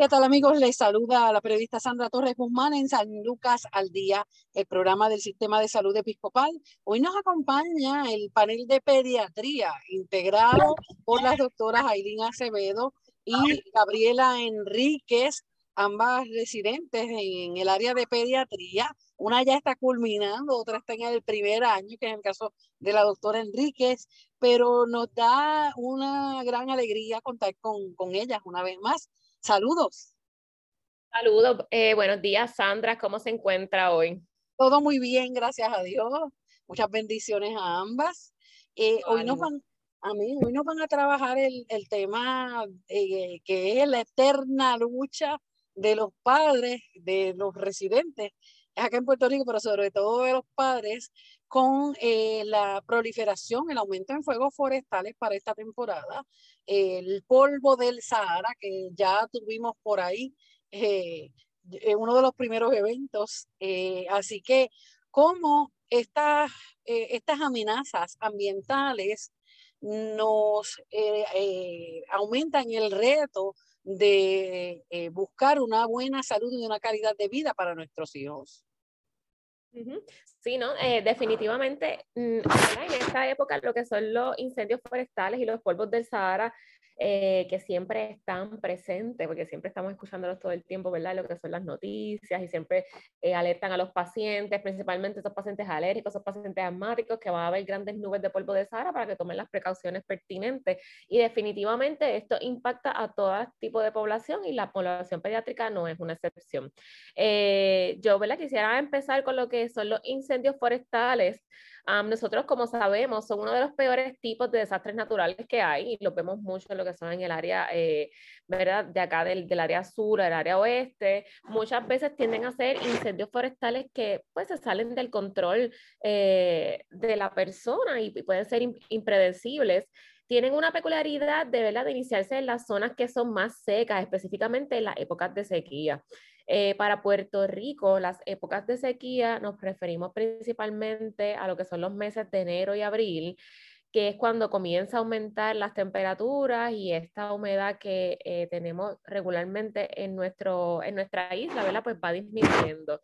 ¿Qué tal amigos? Les saluda la periodista Sandra Torres Guzmán en San Lucas al Día, el programa del Sistema de Salud Episcopal. Hoy nos acompaña el panel de pediatría integrado por las doctoras Aileen Acevedo y Gabriela Enríquez, ambas residentes en el área de pediatría. Una ya está culminando, otra está en el primer año, que es el caso de la doctora Enríquez, pero nos da una gran alegría contar con, con ellas una vez más. Saludos. Saludos. Eh, buenos días, Sandra. ¿Cómo se encuentra hoy? Todo muy bien, gracias a Dios. Muchas bendiciones a ambas. Eh, hoy, nos van, a mí, hoy nos van a trabajar el, el tema eh, que es la eterna lucha de los padres, de los residentes acá en Puerto Rico, pero sobre todo de los padres, con eh, la proliferación, el aumento en fuegos forestales para esta temporada, el polvo del Sahara que ya tuvimos por ahí, eh, uno de los primeros eventos. Eh, así que, ¿cómo estas, eh, estas amenazas ambientales nos aumentan el reto de buscar una buena salud y una calidad de vida para nuestros hijos? Sí, ¿no? Eh, definitivamente, mm, en esta época lo que son los incendios forestales y los polvos del Sahara eh, que siempre están presentes, porque siempre estamos escuchándolos todo el tiempo, ¿verdad? Lo que son las noticias y siempre eh, alertan a los pacientes, principalmente esos pacientes alérgicos, esos pacientes asmáticos, que va a haber grandes nubes de polvo de Sahara para que tomen las precauciones pertinentes. Y definitivamente esto impacta a todo tipo de población y la población pediátrica no es una excepción. Eh, yo, ¿verdad? Quisiera empezar con lo que son los incendios forestales nosotros, como sabemos, son uno de los peores tipos de desastres naturales que hay y los vemos mucho en lo que son en el área, eh, ¿verdad? De acá del, del, área sur, del área oeste. Muchas veces tienden a ser incendios forestales que pues se salen del control eh, de la persona y, pueden ser impredecibles tienen una peculiaridad de, ¿verdad? de iniciarse en las zonas que son más secas, específicamente en las épocas de sequía. Eh, para Puerto Rico, las épocas de sequía nos referimos principalmente a lo que son los meses de enero y abril, que es cuando comienza a aumentar las temperaturas y esta humedad que eh, tenemos regularmente en, nuestro, en nuestra isla, ¿verdad? Pues va disminuyendo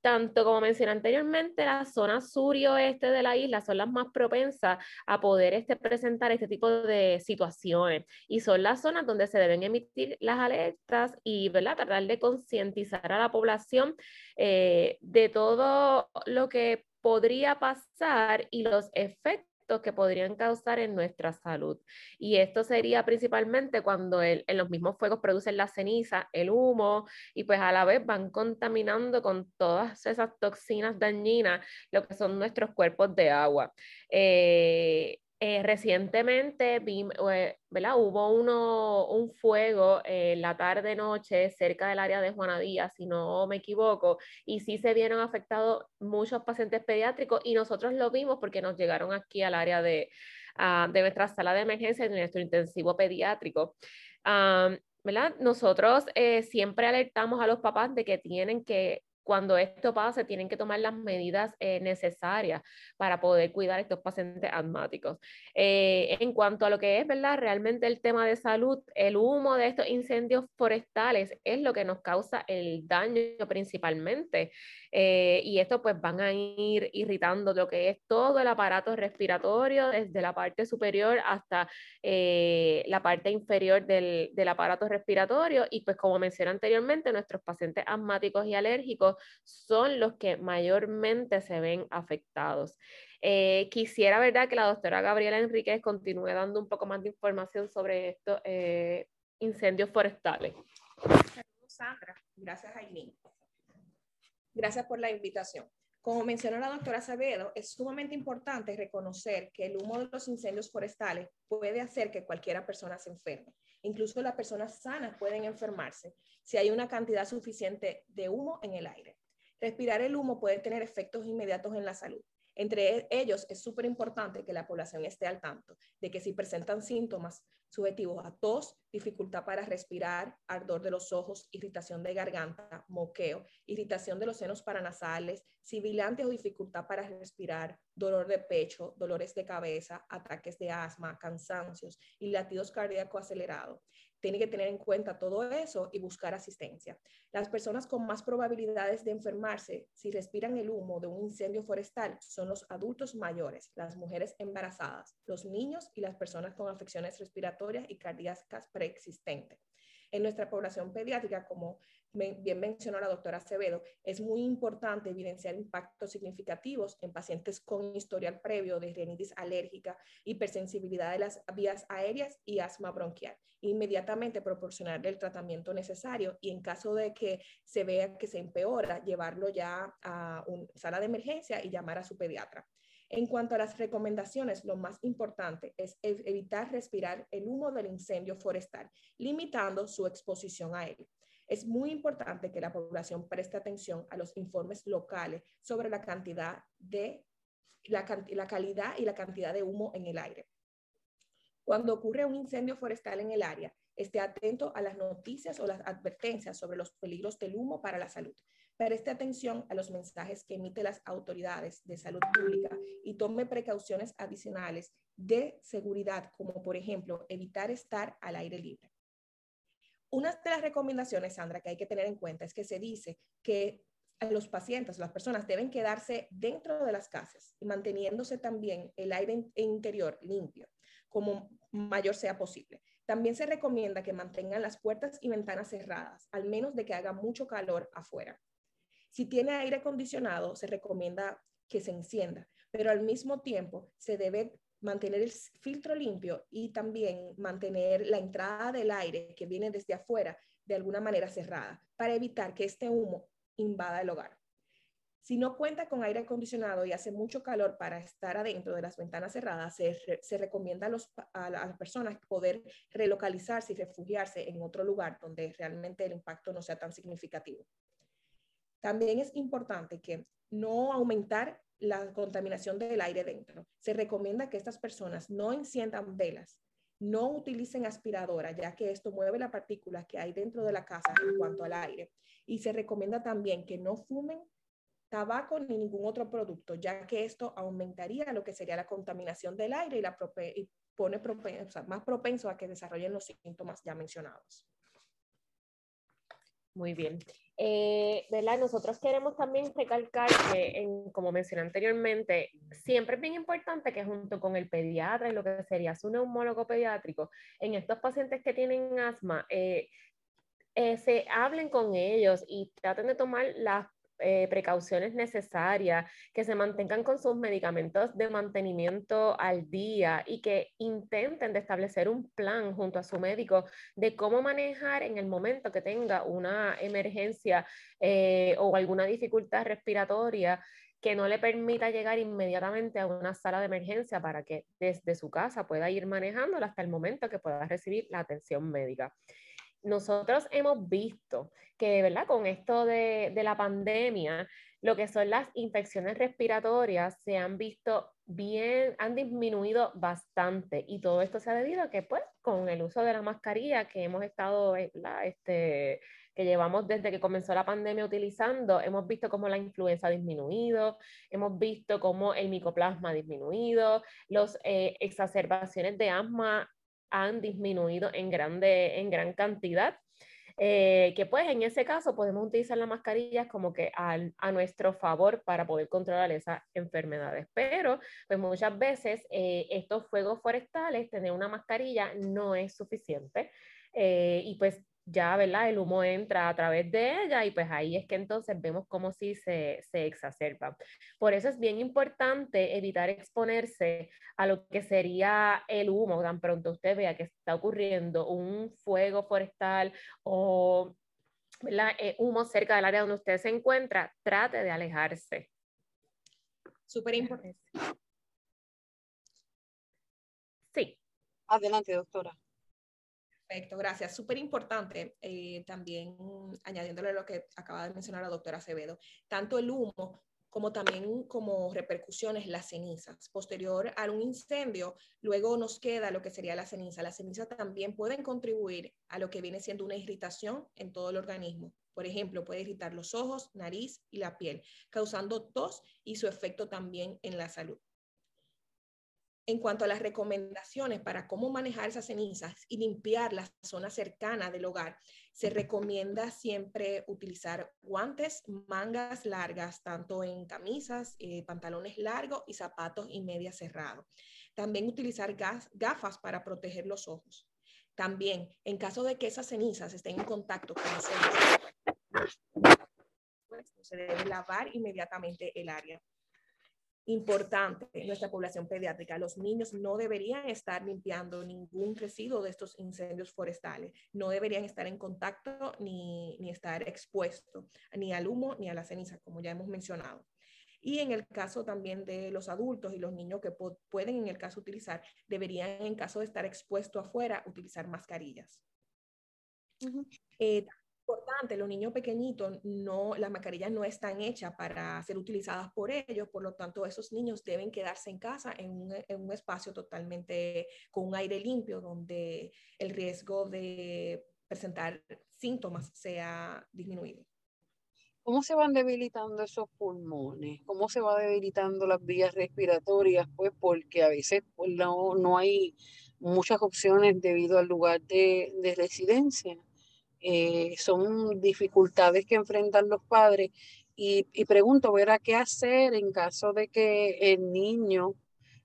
tanto como mencioné anteriormente, la zona sur y oeste de la isla son las más propensas a poder este, presentar este tipo de situaciones y son las zonas donde se deben emitir las alertas y ¿verdad? tratar de concientizar a la población eh, de todo lo que podría pasar y los efectos que podrían causar en nuestra salud. Y esto sería principalmente cuando en los mismos fuegos producen la ceniza, el humo, y pues a la vez van contaminando con todas esas toxinas dañinas lo que son nuestros cuerpos de agua. Eh, eh, recientemente vi, eh, ¿verdad? hubo uno, un fuego en la tarde-noche cerca del área de Juana Díaz, si no me equivoco, y sí se vieron afectados muchos pacientes pediátricos y nosotros lo vimos porque nos llegaron aquí al área de, uh, de nuestra sala de emergencia, de nuestro intensivo pediátrico. Um. Nosotros eh, siempre alertamos a los papás de que tienen que cuando esto pase, tienen que tomar las medidas eh, necesarias para poder cuidar a estos pacientes asmáticos. Eh, en cuanto a lo que es, ¿verdad? Realmente el tema de salud, el humo de estos incendios forestales es lo que nos causa el daño principalmente. Eh, y esto pues van a ir irritando lo que es todo el aparato respiratorio, desde la parte superior hasta la parte inferior del, del aparato respiratorio. Y pues como mencioné anteriormente, nuestros pacientes asmáticos y alérgicos son los que mayormente se ven afectados. Eh, quisiera, ¿verdad?, que la doctora Gabriela Enríquez continúe dando un poco más de información sobre estos eh, incendios forestales. Sandra. Gracias, Aileen. Gracias por la invitación. Como mencionó la doctora Acevedo, es sumamente importante reconocer que el humo de los incendios forestales puede hacer que cualquiera persona se enferme. Incluso las personas sanas pueden enfermarse si hay una cantidad suficiente de humo en el aire. Respirar el humo puede tener efectos inmediatos en la salud. Entre ellos, es súper importante que la población esté al tanto de que si presentan síntomas subjetivos a tos, dificultad para respirar, ardor de los ojos, irritación de garganta, moqueo, irritación de los senos paranasales, sibilantes o dificultad para respirar, dolor de pecho, dolores de cabeza, ataques de asma, cansancios y latidos cardíacos acelerados tiene que tener en cuenta todo eso y buscar asistencia. Las personas con más probabilidades de enfermarse si respiran el humo de un incendio forestal son los adultos mayores, las mujeres embarazadas, los niños y las personas con afecciones respiratorias y cardíacas preexistentes. En nuestra población pediátrica, como bien mencionó la doctora Acevedo, es muy importante evidenciar impactos significativos en pacientes con historial previo de rinitis alérgica, hipersensibilidad de las vías aéreas y asma bronquial. Inmediatamente proporcionarle el tratamiento necesario y en caso de que se vea que se empeora, llevarlo ya a una sala de emergencia y llamar a su pediatra. En cuanto a las recomendaciones, lo más importante es evitar respirar el humo del incendio forestal, limitando su exposición a él. Es muy importante que la población preste atención a los informes locales sobre la cantidad de la, calidad y la cantidad de humo en el aire. Cuando ocurre un incendio forestal en el área, esté atento a las noticias o las advertencias sobre los peligros del humo para la salud. Preste atención a los mensajes que emiten las autoridades de salud pública y tome precauciones adicionales de seguridad, como por ejemplo evitar estar al aire libre. Una de las recomendaciones, Sandra, que hay que tener en cuenta es que se dice que los pacientes, las personas deben quedarse dentro de las casas y manteniéndose también el aire interior limpio, como mayor sea posible. También se recomienda que mantengan las puertas y ventanas cerradas, al menos de que haga mucho calor afuera. Si tiene aire acondicionado, se recomienda que se encienda, pero al mismo tiempo se debe mantener el filtro limpio y también mantener la entrada del aire que viene desde afuera de alguna manera cerrada para evitar que este humo invada el hogar. Si no cuenta con aire acondicionado y hace mucho calor para estar adentro de las ventanas cerradas, se, recomienda a, a, las personas poder relocalizarse y refugiarse en otro lugar donde realmente el impacto no sea tan significativo. También es importante que no aumentar la contaminación del aire dentro. Se recomienda que estas personas no enciendan velas, no utilicen aspiradora, ya que esto mueve la partícula que hay dentro de la casa en cuanto al aire. Y se recomienda también que no fumen tabaco ni ningún otro producto, ya que esto aumentaría lo que sería la contaminación del aire y, la y pone más propenso a que desarrollen los síntomas ya mencionados. Muy bien. Eh, ¿verdad? Nosotros queremos también recalcar que, como mencioné anteriormente, siempre es bien importante que junto con el pediatra y lo que sería su neumólogo pediátrico, en estos pacientes que tienen asma, eh, eh, se hablen con ellos y traten de tomar las eh, precauciones necesarias, que se mantengan con sus medicamentos de mantenimiento al día y que intenten establecer un plan junto a su médico de cómo manejar en el momento que tenga una emergencia eh, o alguna dificultad respiratoria que no le permita llegar inmediatamente a una sala de emergencia para que desde su casa pueda ir manejándola hasta el momento que pueda recibir la atención médica nosotros hemos visto que, ¿verdad? Con esto de, la pandemia, lo que son las infecciones respiratorias se han visto bien, han disminuido bastante y todo esto se ha debido a que, pues, con el uso de la mascarilla que hemos estado, este, que llevamos desde que comenzó la pandemia utilizando, hemos visto cómo la influenza ha disminuido, hemos visto cómo el micoplasma ha disminuido, las eh, exacerbaciones de asma han disminuido en, grande, en gran cantidad. Eh, que pues en ese caso podemos utilizar las mascarillas como que a nuestro favor para poder controlar esas enfermedades. Pero pues muchas veces eh, estos fuegos forestales, tener una mascarilla no es suficiente. Eh, y pues ya, ¿verdad? El humo entra a través de ella y pues ahí es que entonces vemos cómo sí se, se exacerba. Por eso es bien importante evitar exponerse a lo que sería el humo, tan pronto usted vea que está ocurriendo un fuego forestal o eh, humo cerca del área donde usted se encuentra, trate de alejarse. Súper importante. Sí. Adelante, doctora. Perfecto, gracias. Súper importante eh, también añadiéndole lo que acaba de mencionar la doctora Acevedo, tanto el humo como también como repercusiones las cenizas. Posterior a un incendio, luego nos queda lo que sería la ceniza. Las cenizas también pueden contribuir a lo que viene siendo una irritación en todo el organismo. Por ejemplo, puede irritar los ojos, nariz y la piel, causando tos y su efecto también en la salud. En cuanto a las recomendaciones para cómo manejar esas cenizas y limpiar la zona cercana del hogar, se recomienda siempre utilizar guantes, mangas largas, tanto en camisas, eh, pantalones largos y zapatos y medias cerrados. También utilizar gafas para proteger los ojos. También, en caso de que esas cenizas estén en contacto con el se debe lavar inmediatamente el área importante en nuestra población pediátrica. Los niños no deberían estar limpiando ningún residuo de estos incendios forestales, no deberían estar en contacto ni, ni estar expuestos ni al humo ni a la ceniza, como ya hemos mencionado. Y en el caso también de los adultos y los niños que pueden en el caso utilizar, deberían en caso de estar expuesto afuera utilizar mascarillas importante, los niños pequeñitos, no, las mascarillas no están hechas para ser utilizadas por ellos, por lo tanto esos niños deben quedarse en casa en un, en un espacio totalmente con un aire limpio, donde el riesgo de presentar síntomas sea disminuido. ¿Cómo se van debilitando esos pulmones? ¿Cómo se va debilitando las vías respiratorias? Pues porque a veces pues, no, no hay muchas opciones debido al lugar de, de residencia. Eh, son dificultades que enfrentan los padres y, pregunto, ¿verdad? ¿Qué hacer en caso de que el niño,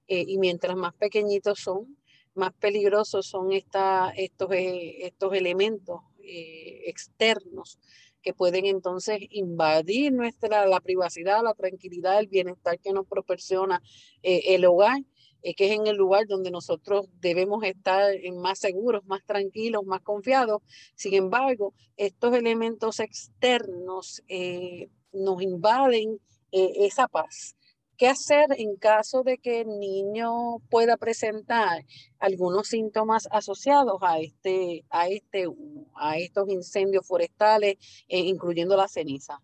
eh, y mientras más pequeñitos son, más peligrosos son esta, estos, eh, estos elementos externos que pueden entonces invadir nuestra la privacidad, la tranquilidad, el bienestar que nos proporciona el hogar eh, que es en el lugar donde nosotros debemos estar más seguros, más tranquilos, más confiados. Sin embargo, estos elementos externos eh, nos invaden eh, esa paz. ¿Qué hacer en caso de que el niño pueda presentar algunos síntomas asociados a este, a este, a estos incendios forestales, incluyendo la ceniza?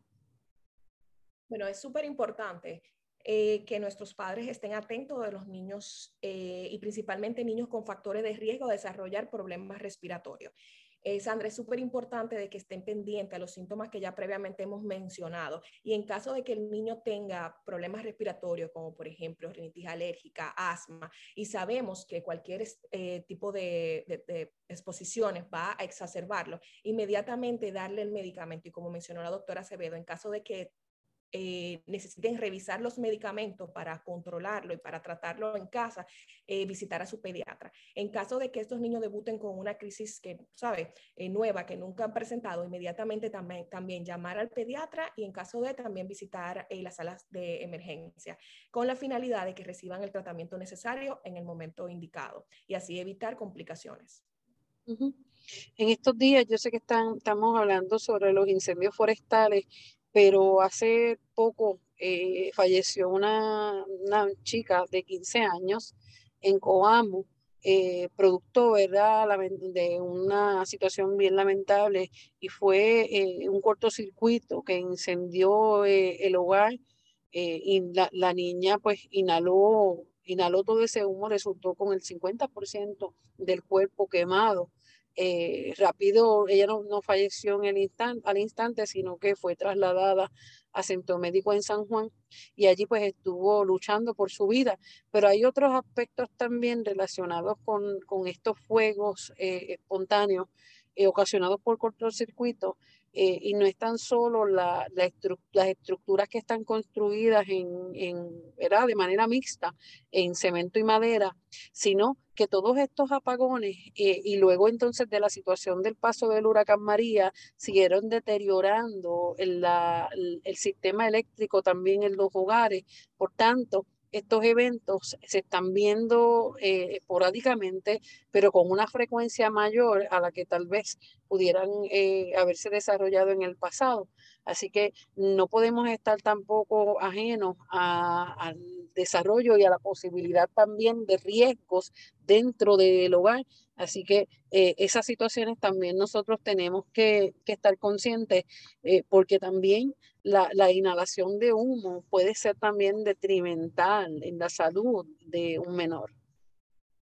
Bueno, es súper importante eh, que nuestros padres estén atentos de los niños eh, y principalmente niños con factores de riesgo a desarrollar problemas respiratorios. Eh, Sandra, es súper importante de que estén pendientes a los síntomas que ya previamente hemos mencionado. Y en caso de que el niño tenga problemas respiratorios, como por ejemplo rinitis alérgica, asma, y sabemos que cualquier tipo de, de, exposiciones va a exacerbarlo, inmediatamente darle el medicamento. Y como mencionó la doctora Acevedo, en caso de que eh, necesiten revisar los medicamentos para controlarlo y para tratarlo en casa, eh, visitar a su pediatra. En caso de que estos niños debuten con una crisis que, ¿sabe? Eh, nueva, que nunca han presentado, inmediatamente también, también llamar al pediatra y en caso de también visitar las salas de emergencia, con la finalidad de que reciban el tratamiento necesario en el momento indicado y así evitar complicaciones. En estos días, yo sé que están, estamos hablando sobre los incendios forestales pero hace poco eh, falleció una, chica de 15 años en Coamo, eh, producto ¿verdad? de una situación bien lamentable y fue eh, un cortocircuito que incendió el hogar y la, la, niña pues inhaló, inhaló todo ese humo, resultó con el 50% del cuerpo quemado. Eh, rápido, ella no, no falleció en el instante, al instante, sino que fue trasladada a Centro Médico en San Juan y allí pues estuvo luchando por su vida. Pero hay otros aspectos también relacionados con, con estos fuegos eh, espontáneos eh, ocasionados por cortocircuito eh, y no es tan solo la, las estructuras que están construidas en, en, de manera mixta en cemento y madera, sino que todos estos apagones eh, y luego entonces de la situación del paso del huracán María siguieron deteriorando el, la, el, sistema eléctrico también en los hogares. Por tanto, estos eventos se están viendo eh, esporádicamente, pero con una frecuencia mayor a la que tal vez pudieran eh, haberse desarrollado en el pasado. Así que no podemos estar tampoco ajenos al desarrollo y a la posibilidad también de riesgos dentro del hogar. Así que eh, esas situaciones también nosotros tenemos que, estar conscientes porque también la, inhalación de humo puede ser también detrimental en la salud de un menor.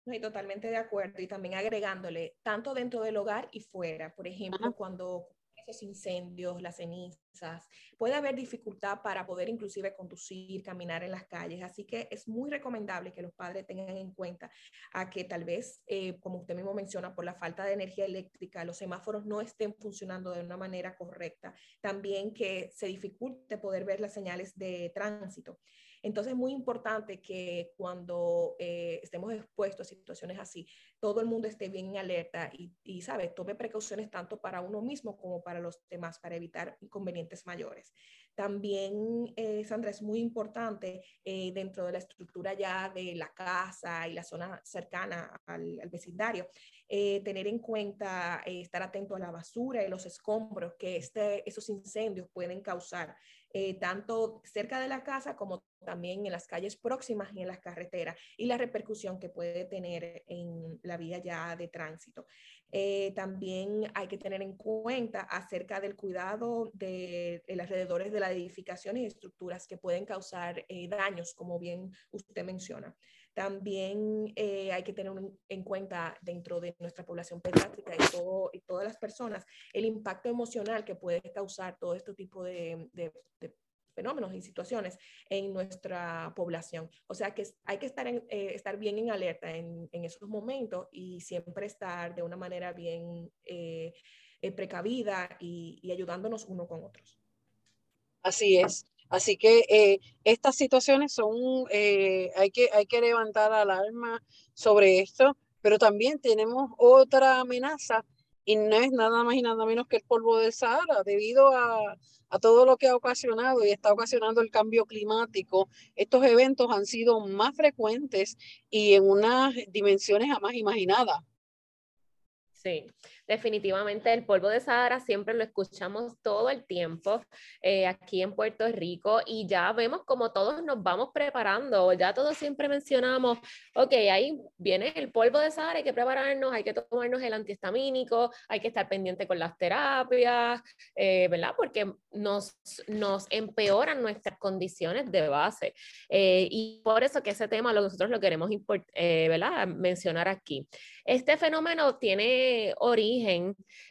Estoy totalmente de acuerdo y también agregándole, tanto dentro del hogar y fuera, por ejemplo, cuando esos incendios, las cenizas, puede haber dificultad para poder inclusive conducir, caminar en las calles. Así que es muy recomendable que los padres tengan en cuenta a que tal vez, eh, como usted mismo menciona, por la falta de energía eléctrica, los semáforos no estén funcionando de una manera correcta. También que se dificulte poder ver las señales de tránsito. Entonces es muy importante que cuando eh, estemos expuestos a situaciones así, todo el mundo esté bien en alerta y, y, ¿sabe? Tome precauciones tanto para uno mismo como para los demás para evitar inconvenientes mayores. También, eh, Sandra, es muy importante eh, dentro de la estructura ya de la casa y la zona cercana al, vecindario, tener en cuenta estar atento a la basura y los escombros que este, esos incendios pueden causar. Eh, tanto cerca de la casa como también en las calles próximas y en las carreteras, y la repercusión que puede tener en la vía ya de tránsito. Eh, también hay que tener en cuenta acerca del cuidado de, los alrededores de las edificaciones y estructuras que pueden causar eh, daños, como bien usted menciona. También hay que tener en cuenta dentro de nuestra población pediátrica y, todo, y todas las personas el impacto emocional que puede causar todo este tipo de, fenómenos y situaciones en nuestra población. O sea que hay que estar, eh, estar bien en alerta en, esos momentos y siempre estar de una manera bien eh, eh, precavida y, y, ayudándonos uno con otros. Así es. Así que estas situaciones son, hay, que, hay que levantar alarma sobre esto, pero también tenemos otra amenaza y no es nada más y nada menos que el polvo del Sahara, debido a, a todo lo que ha ocasionado y está ocasionando el cambio climático. Estos eventos han sido más frecuentes y en unas dimensiones jamás imaginadas. Sí, definitivamente el polvo de Sahara siempre lo escuchamos todo el tiempo eh, aquí en Puerto Rico y ya vemos como todos nos vamos preparando, ya todos siempre mencionamos, ok, ahí viene el polvo de Sahara, hay que prepararnos, hay que tomarnos el antihistamínico, hay que estar pendiente con las terapias, eh, ¿verdad? Porque nos, nos empeoran nuestras condiciones de base eh, y por eso que ese tema nosotros lo queremos ¿verdad? mencionar aquí. Este fenómeno tiene origen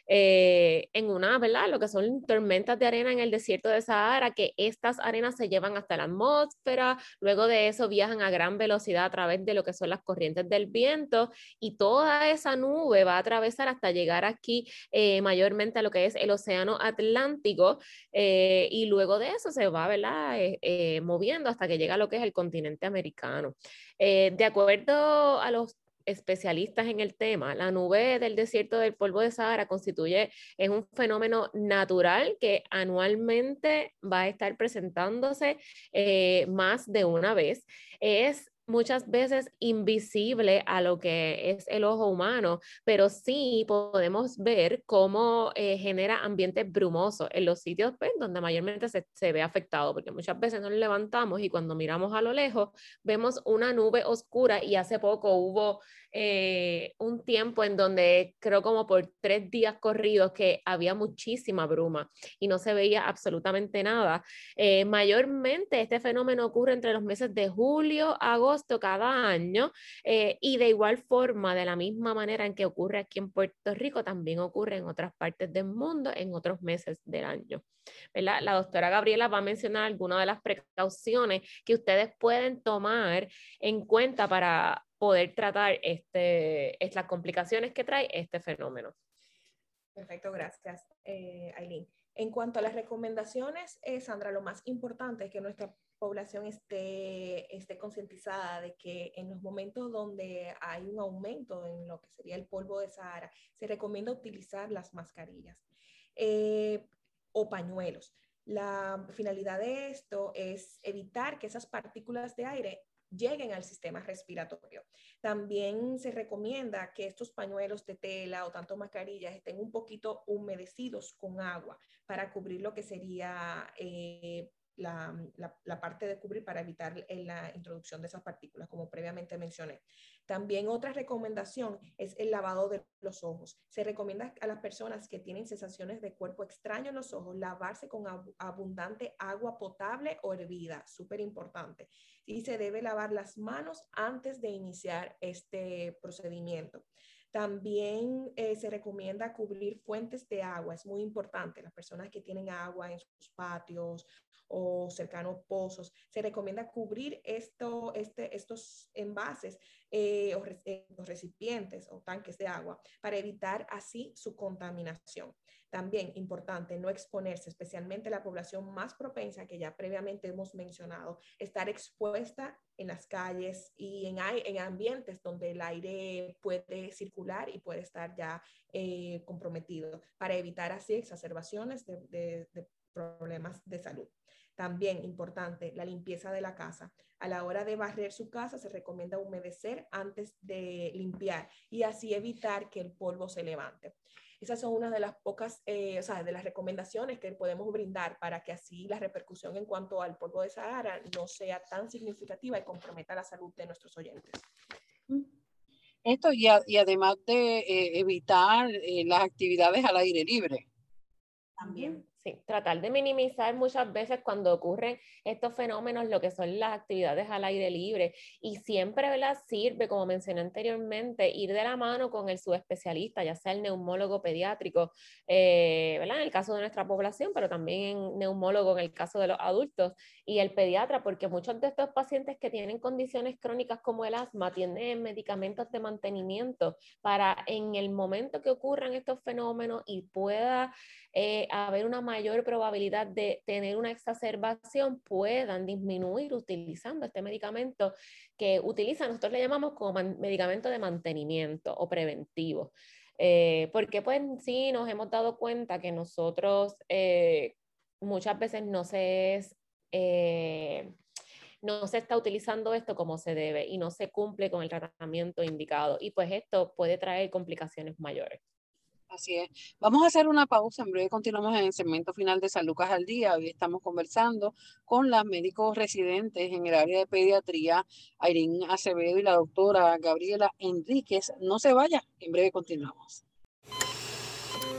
eh, en una, ¿verdad? Lo que son tormentas de arena en el desierto de Sahara, que estas arenas se llevan hasta la atmósfera, luego de eso viajan a gran velocidad a través de lo que son las corrientes del viento y toda esa nube va a atravesar hasta llegar aquí eh, mayormente a lo que es el océano Atlántico eh, y luego de eso se va, ¿verdad? moviendo hasta que llega a lo que es el continente americano. de acuerdo a los especialistas en el tema, la nube del desierto del polvo de Sahara constituye, es un fenómeno natural que anualmente va a estar presentándose eh, más de una vez. Es muchas veces invisible a lo que es el ojo humano, pero sí podemos ver cómo eh, genera ambientes brumosos en los sitios pues, donde mayormente se, se, ve afectado, porque muchas veces nos levantamos y cuando miramos a lo lejos vemos una nube oscura y hace poco hubo eh, un tiempo en donde creo como por tres días corridos que había muchísima bruma y no se veía absolutamente nada. Eh, mayormente este fenómeno ocurre entre los meses de julio, agosto cada año eh, y de igual forma, de la misma manera en que ocurre aquí en Puerto Rico, también ocurre en otras partes del mundo en otros meses del año. La doctora Gabriela va a mencionar algunas de las precauciones que ustedes pueden tomar en cuenta para poder tratar este, las complicaciones que trae este fenómeno. Perfecto, gracias, eh, Aileen. En cuanto a las recomendaciones, eh, Sandra, lo más importante es que nuestra población esté, esté concientizada de que en los momentos donde hay un aumento en lo que sería el polvo de Sahara, se recomienda utilizar las mascarillas eh, o pañuelos. La finalidad de esto es evitar que esas partículas de aire lleguen al sistema respiratorio. También se recomienda que estos pañuelos de tela o tanto mascarillas estén un poquito humedecidos con agua para cubrir lo que sería eh, la, parte de cubrir para evitar la introducción de esas partículas, como previamente mencioné. También otra recomendación es el lavado de los ojos. Se recomienda a las personas que tienen sensaciones de cuerpo extraño en los ojos lavarse con abundante agua potable o hervida, súper importante. Y se debe lavar las manos antes de iniciar este procedimiento. También eh, se recomienda cubrir fuentes de agua, es muy importante. Las personas que tienen agua en sus patios o cercanos pozos, se recomienda cubrir esto, este, estos envases eh, o eh, recipientes o tanques de agua para evitar así su contaminación. También importante no exponerse, especialmente la población más propensa que ya previamente hemos mencionado, estar expuesta en las calles y en, en ambientes donde el aire puede circular y puede estar ya eh, comprometido para evitar así exacerbaciones de problemas de salud. También importante, la limpieza de la casa. A la hora de barrer su casa se recomienda humedecer antes de limpiar y así evitar que el polvo se levante. Esas son una de las pocas, eh, o sea, de las recomendaciones que podemos brindar para que así la repercusión en cuanto al polvo de Sahara no sea tan significativa y comprometa la salud de nuestros oyentes. Esto y, además de eh, evitar eh, las actividades al aire libre. También. Sí, tratar de minimizar muchas veces cuando ocurren estos fenómenos lo que son las actividades al aire libre y siempre ¿verdad? sirve, como mencioné anteriormente, ir de la mano con el subespecialista, ya sea el neumólogo pediátrico, eh, ¿verdad? en el caso de nuestra población, pero también neumólogo en el caso de los adultos y el pediatra, porque muchos de estos pacientes que tienen condiciones crónicas como el asma tienen medicamentos de mantenimiento para en el momento que ocurran estos fenómenos y pueda eh, haber una mayor probabilidad de tener una exacerbación, puedan disminuir utilizando este medicamento que utiliza, nosotros le llamamos como medicamento de mantenimiento o preventivo. Eh, porque pues sí nos hemos dado cuenta que nosotros eh, muchas veces no se es... Eh, no se está utilizando esto como se debe y no se cumple con el tratamiento indicado y pues esto puede traer complicaciones mayores. Así es. Vamos a hacer una pausa. En breve continuamos en el segmento final de San Lucas al Día. Hoy estamos conversando con las médicos residentes en el área de pediatría, Irene Acevedo y la doctora Gabriela Enríquez. No se vaya. En breve continuamos.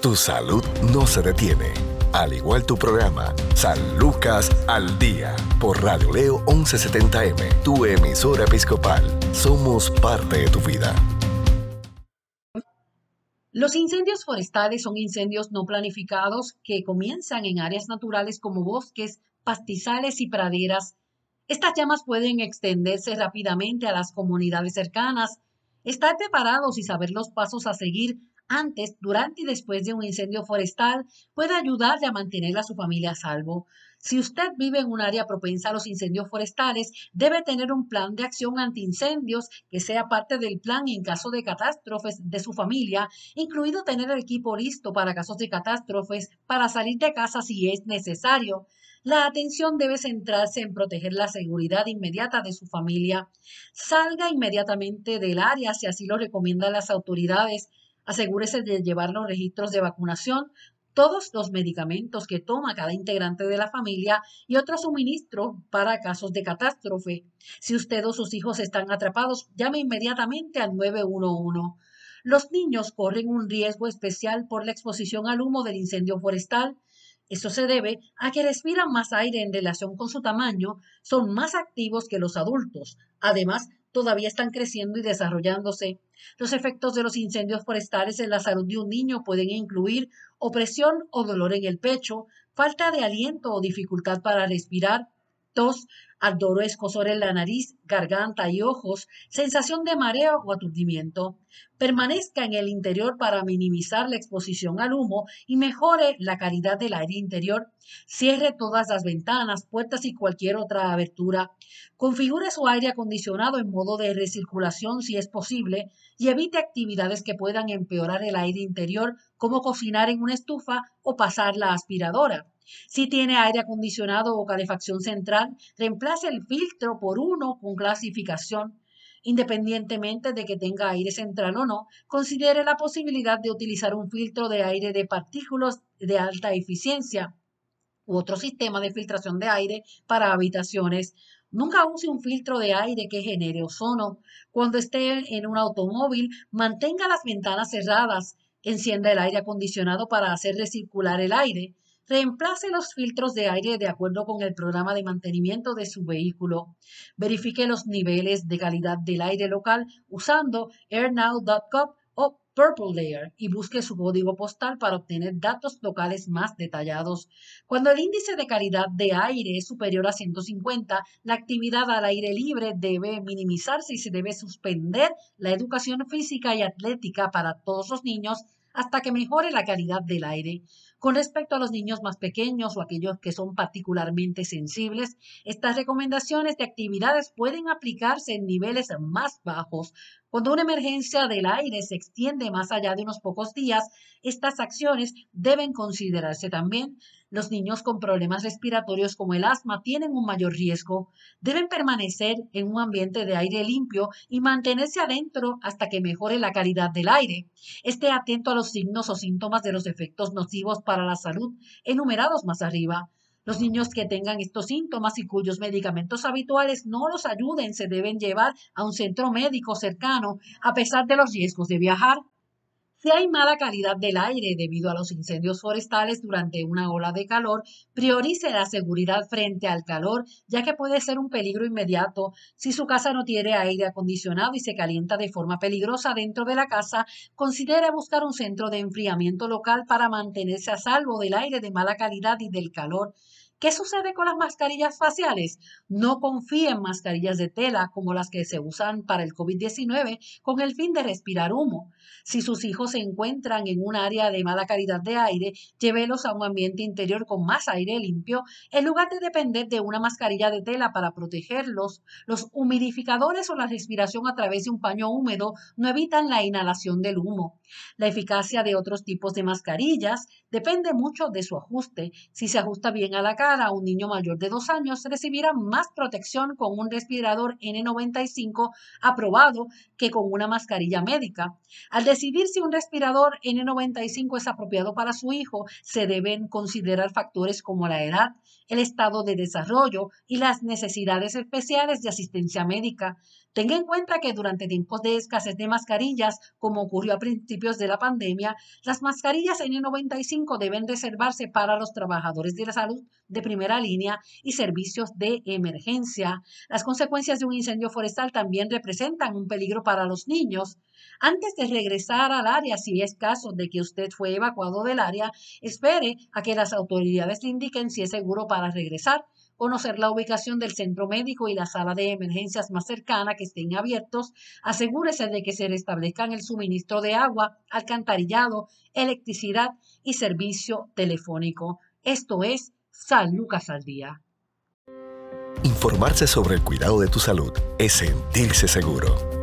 Tu salud no se detiene. Al igual tu programa, San Lucas al Día, por Radio Leo 1170M, tu emisora episcopal. Somos parte de tu vida. Los incendios forestales son incendios no planificados que comienzan en áreas naturales como bosques, pastizales y praderas. Estas llamas pueden extenderse rápidamente a las comunidades cercanas. Estar preparados y saber los pasos a seguir antes, durante y después de un incendio forestal puede ayudarle a mantener a su familia a salvo. Si usted vive en un área propensa a los incendios forestales, debe tener un plan de acción antiincendios que sea parte del plan en caso de catástrofes de su familia, incluido tener el equipo listo para casos de catástrofes para salir de casa si es necesario. La atención debe centrarse en proteger la seguridad inmediata de su familia. Salga inmediatamente del área si así lo recomiendan las autoridades. Asegúrese de llevar los registros de vacunación, todos los medicamentos que toma cada integrante de la familia y otro suministro para casos de catástrofe. Si usted o sus hijos están atrapados, llame inmediatamente al 911. Los niños corren un riesgo especial por la exposición al humo del incendio forestal. Eso se debe a que respiran más aire en relación con su tamaño, son más activos que los adultos. Además, todavía están creciendo y desarrollándose. Los efectos de los incendios forestales en la salud de un niño pueden incluir opresión o dolor en el pecho, falta de aliento o dificultad para respirar, tos, ardor escosor en la nariz, garganta y ojos, sensación de mareo o aturdimiento. Permanezca en el interior para minimizar la exposición al humo y mejore la calidad del aire interior. Cierre todas las ventanas, puertas y cualquier otra abertura. Configure su aire acondicionado en modo de recirculación si es posible y evite actividades que puedan empeorar el aire interior como cocinar en una estufa o pasar la aspiradora. Si tiene aire acondicionado o calefacción central, reemplace el filtro por uno con clasificación. Independientemente de que tenga aire central o no, considere la posibilidad de utilizar un filtro de aire de partículas de alta eficiencia u otro sistema de filtración de aire para habitaciones. Nunca use un filtro de aire que genere ozono. Cuando esté en un automóvil, mantenga las ventanas cerradas. Encienda el aire acondicionado para hacer recircular el aire. Reemplace los filtros de aire de acuerdo con el programa de mantenimiento de su vehículo. Verifique los niveles de calidad del aire local usando airnow.com Purple Layer y busque su código postal para obtener datos locales más detallados. Cuando el índice de calidad de aire es superior a 150, la actividad al aire libre debe minimizarse y se debe suspender la educación física y atlética para todos los niños hasta que mejore la calidad del aire. Con respecto a los niños más pequeños o aquellos que son particularmente sensibles, estas recomendaciones de actividades pueden aplicarse en niveles más bajos. Cuando una emergencia del aire se extiende más allá de unos pocos días, estas acciones deben considerarse también. Los niños con problemas respiratorios como el asma tienen un mayor riesgo. Deben permanecer en un ambiente de aire limpio y mantenerse adentro hasta que mejore la calidad del aire. Esté atento a los signos o síntomas de los efectos nocivos para la salud enumerados más arriba. Los niños que tengan estos síntomas y cuyos medicamentos habituales no los ayuden se deben llevar a un centro médico cercano a pesar de los riesgos de viajar. Si hay mala calidad del aire debido a los incendios forestales durante una ola de calor, priorice la seguridad frente al calor, ya que puede ser un peligro inmediato. Si su casa no tiene aire acondicionado y se calienta de forma peligrosa dentro de la casa, considere buscar un centro de enfriamiento local para mantenerse a salvo del aire de mala calidad y del calor. ¿Qué sucede con las mascarillas faciales? No confíe en mascarillas de tela como las que se usan para el COVID-19 con el fin de respirar humo. Si sus hijos se encuentran en un área de mala calidad de aire, llévelos a un ambiente interior con más aire limpio en lugar de depender de una mascarilla de tela para protegerlos. Los humidificadores o la respiración a través de un paño húmedo no evitan la inhalación del humo. La eficacia de otros tipos de mascarillas depende mucho de su ajuste. Si se ajusta bien a la cara, un niño mayor de dos años recibirá más protección con un respirador N95 aprobado que con una mascarilla médica. Al decidir si un respirador N95 es apropiado para su hijo, se deben considerar factores como la edad, el estado de desarrollo y las necesidades especiales de asistencia médica. Tenga en cuenta que durante tiempos de escasez de mascarillas, como ocurrió a principios de la pandemia, las mascarillas N95 deben reservarse para los trabajadores de la salud de primera línea y servicios de emergencia. Las consecuencias de un incendio forestal también representan un peligro para los niños. Antes de regresar al área, si es caso de que usted fue evacuado del área, espere a que las autoridades le indiquen si es seguro para regresar conocer la ubicación del centro médico y la sala de emergencias más cercana que estén abiertos, asegúrese de que se restablezcan el suministro de agua, alcantarillado, electricidad y servicio telefónico. Esto es San Lucas al Día. Informarse sobre el cuidado de tu salud es sentirse seguro.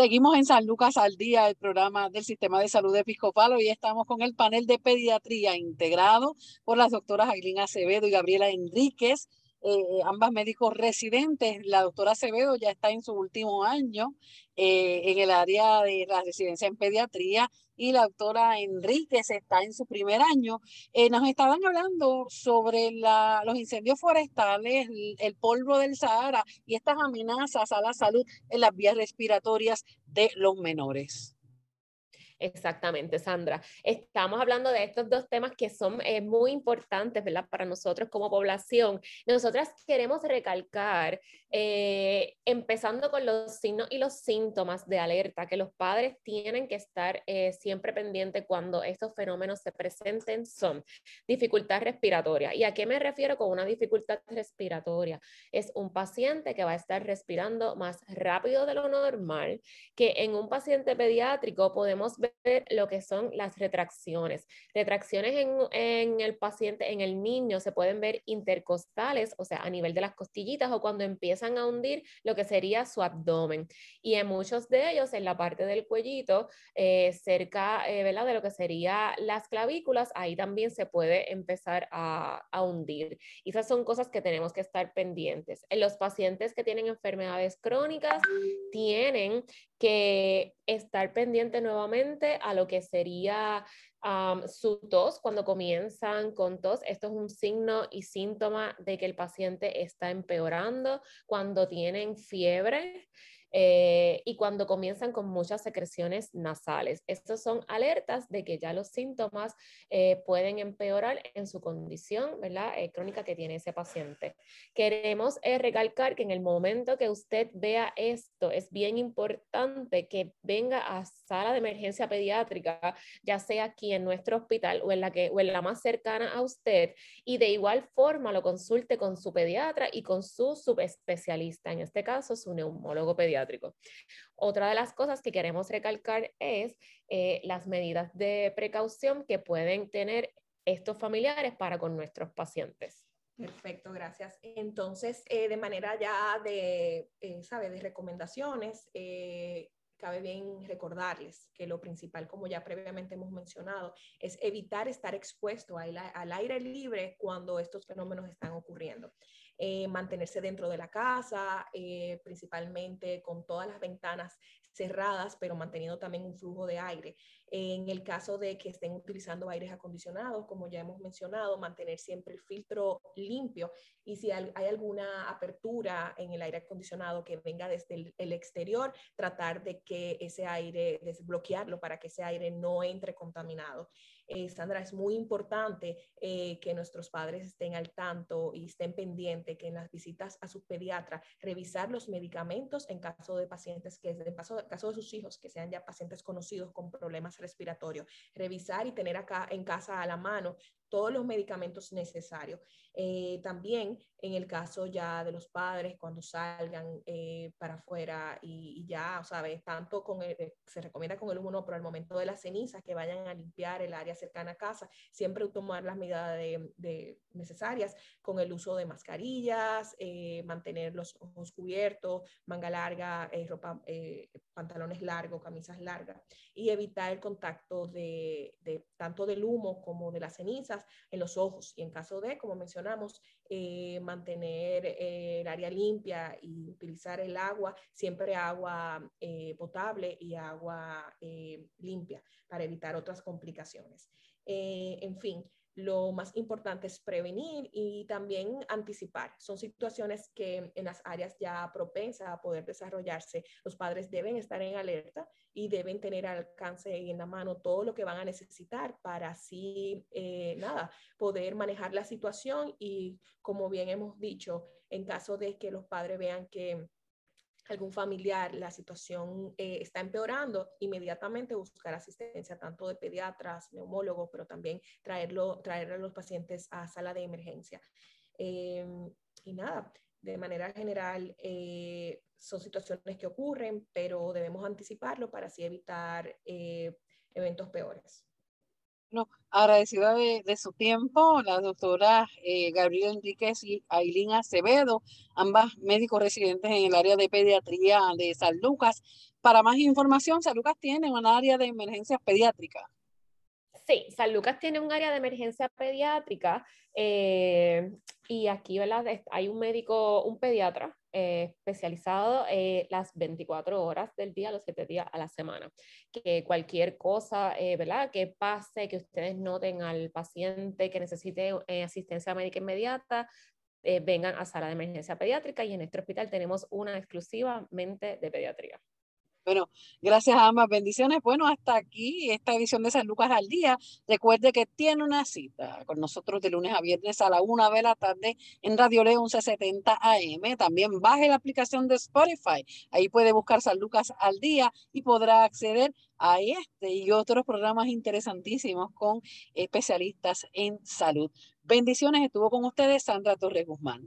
Seguimos en San Lucas al día, el programa del Sistema de Salud Episcopal. Hoy estamos con el panel de pediatría integrado por las doctoras Ailín Acevedo y Gabriela Enríquez, eh, ambas médicos residentes. La doctora Acevedo ya está en su último año eh, en el área de la residencia en pediatría y la doctora Enríquez está en su primer año. Eh, nos estaban hablando sobre la, los incendios forestales, el, polvo del Sahara y estas amenazas a la salud en las vías respiratorias de los menores. Exactamente, Sandra. Estamos hablando de estos dos temas que son eh, muy importantes, ¿verdad? Para nosotros como población. Nosotras queremos recalcar, eh, empezando con los signos y los síntomas de alerta, que los padres tienen que estar eh, siempre pendientes cuando estos fenómenos se presenten, son dificultad respiratoria. ¿Y a qué me refiero con una dificultad respiratoria? Es un paciente que va a estar respirando más rápido de lo normal, que en un paciente pediátrico podemos ver lo que son las retracciones. Retracciones en, el paciente, en el niño, se pueden ver intercostales, o sea, a nivel de las costillitas o cuando empiezan a hundir lo que sería su abdomen. Y en muchos de ellos, en la parte del cuellito, eh, cerca eh, de lo que sería las clavículas, ahí también se puede empezar a, a hundir. Y esas son cosas que tenemos que estar pendientes. En los pacientes que tienen enfermedades crónicas, tienen que estar pendiente nuevamente a lo que sería su tos cuando comienzan con tos. Esto es un signo y síntoma de que el paciente está empeorando. Cuando tienen fiebre, eh, y cuando comienzan con muchas secreciones nasales. Estos son alertas de que ya los síntomas eh, pueden empeorar en su condición ¿verdad? Eh, crónica que tiene ese paciente. Queremos recalcar que en el momento que usted vea esto, es bien importante que venga a sala de emergencia pediátrica, ya sea aquí en nuestro hospital o en la, que, o en la más cercana a usted, y de igual forma lo consulte con su pediatra y con su subespecialista, en este caso su neumólogo pediátrico. Otra de las cosas que queremos recalcar es eh, las medidas de precaución que pueden tener estos familiares para con nuestros pacientes. Perfecto, gracias. Entonces, eh, de manera ya de, eh, ¿sabe? De recomendaciones, cabe bien recordarles que lo principal, como ya previamente hemos mencionado, es evitar estar expuesto al, al aire libre cuando estos fenómenos están ocurriendo. Eh, mantenerse dentro de la casa, eh, principalmente con todas las ventanas cerradas, pero manteniendo también un flujo de aire. En el caso de que estén utilizando aires acondicionados, como ya hemos mencionado, mantener siempre el filtro limpio y si hay alguna apertura en el aire acondicionado que venga desde el, exterior, tratar de que ese aire, desbloquearlo para que ese aire no entre contaminado. Eh, Sandra, es muy importante eh, que nuestros padres estén al tanto y estén pendientes que en las visitas a su pediatra, revisar los medicamentos en caso de pacientes que, en caso, caso de sus hijos, que sean ya pacientes conocidos con problemas respiratorios, revisar y tener acá en casa a la mano todos los medicamentos necesarios. Eh, también en el caso ya de los padres, cuando salgan eh, para afuera y, ya, ¿sabes? Tanto con el, eh, se recomienda con el humo, pero al momento de las cenizas, que vayan a limpiar el área cercana a casa, siempre tomar las medidas de, necesarias con el uso de mascarillas, mantener los ojos cubiertos, manga larga, ropa, pantalones largos, camisas largas y evitar el contacto de, de tanto del humo como de las cenizas en los ojos y en caso de, como mencionamos, eh, mantener eh, el área limpia y utilizar el agua, siempre agua eh, potable y agua limpia para evitar otras complicaciones. en fin, lo más importante es prevenir y también anticipar. Son situaciones que en las áreas ya propensas a poder desarrollarse, los padres deben estar en alerta y deben tener al alcance y en la mano todo lo que van a necesitar para así, eh, nada, poder manejar la situación y como bien hemos dicho, en caso de que los padres vean que algún familiar, la situación eh, está empeorando, inmediatamente buscar asistencia tanto de pediatras, neumólogos, pero también traerlo, traer a los pacientes a sala de emergencia. Em, y nada, de manera general, eh, son situaciones que ocurren, pero debemos anticiparlo para así evitar eh, eventos peores. No, agradecida de, su tiempo, la doctora eh, Gabriela Enríquez y Ailín Acevedo, ambas médicos residentes en el área de pediatría de San Lucas. Para más información, San Lucas tiene un área de emergencias pediátricas. Sí, San Lucas tiene un área de emergencia pediátrica eh, y aquí ¿verdad? hay un médico, un pediatra eh, especializado eh, las 24 horas del día, los 7 días a la semana. Que cualquier cosa ¿verdad? que pase, que ustedes noten al paciente que necesite asistencia médica inmediata, vengan a sala de emergencia pediátrica y en este hospital tenemos una exclusivamente de pediatría. Bueno, gracias a ambas bendiciones. Bueno, hasta aquí esta edición de San Lucas al Día. Recuerde que tiene una cita con nosotros de lunes a viernes a la una de la tarde en Radio Leo 1170 AM. También baje la aplicación de Spotify. Ahí puede buscar San Lucas al Día y podrá acceder a este y otros programas interesantísimos con especialistas en salud. Bendiciones. Estuvo con ustedes Sandra Torres Guzmán.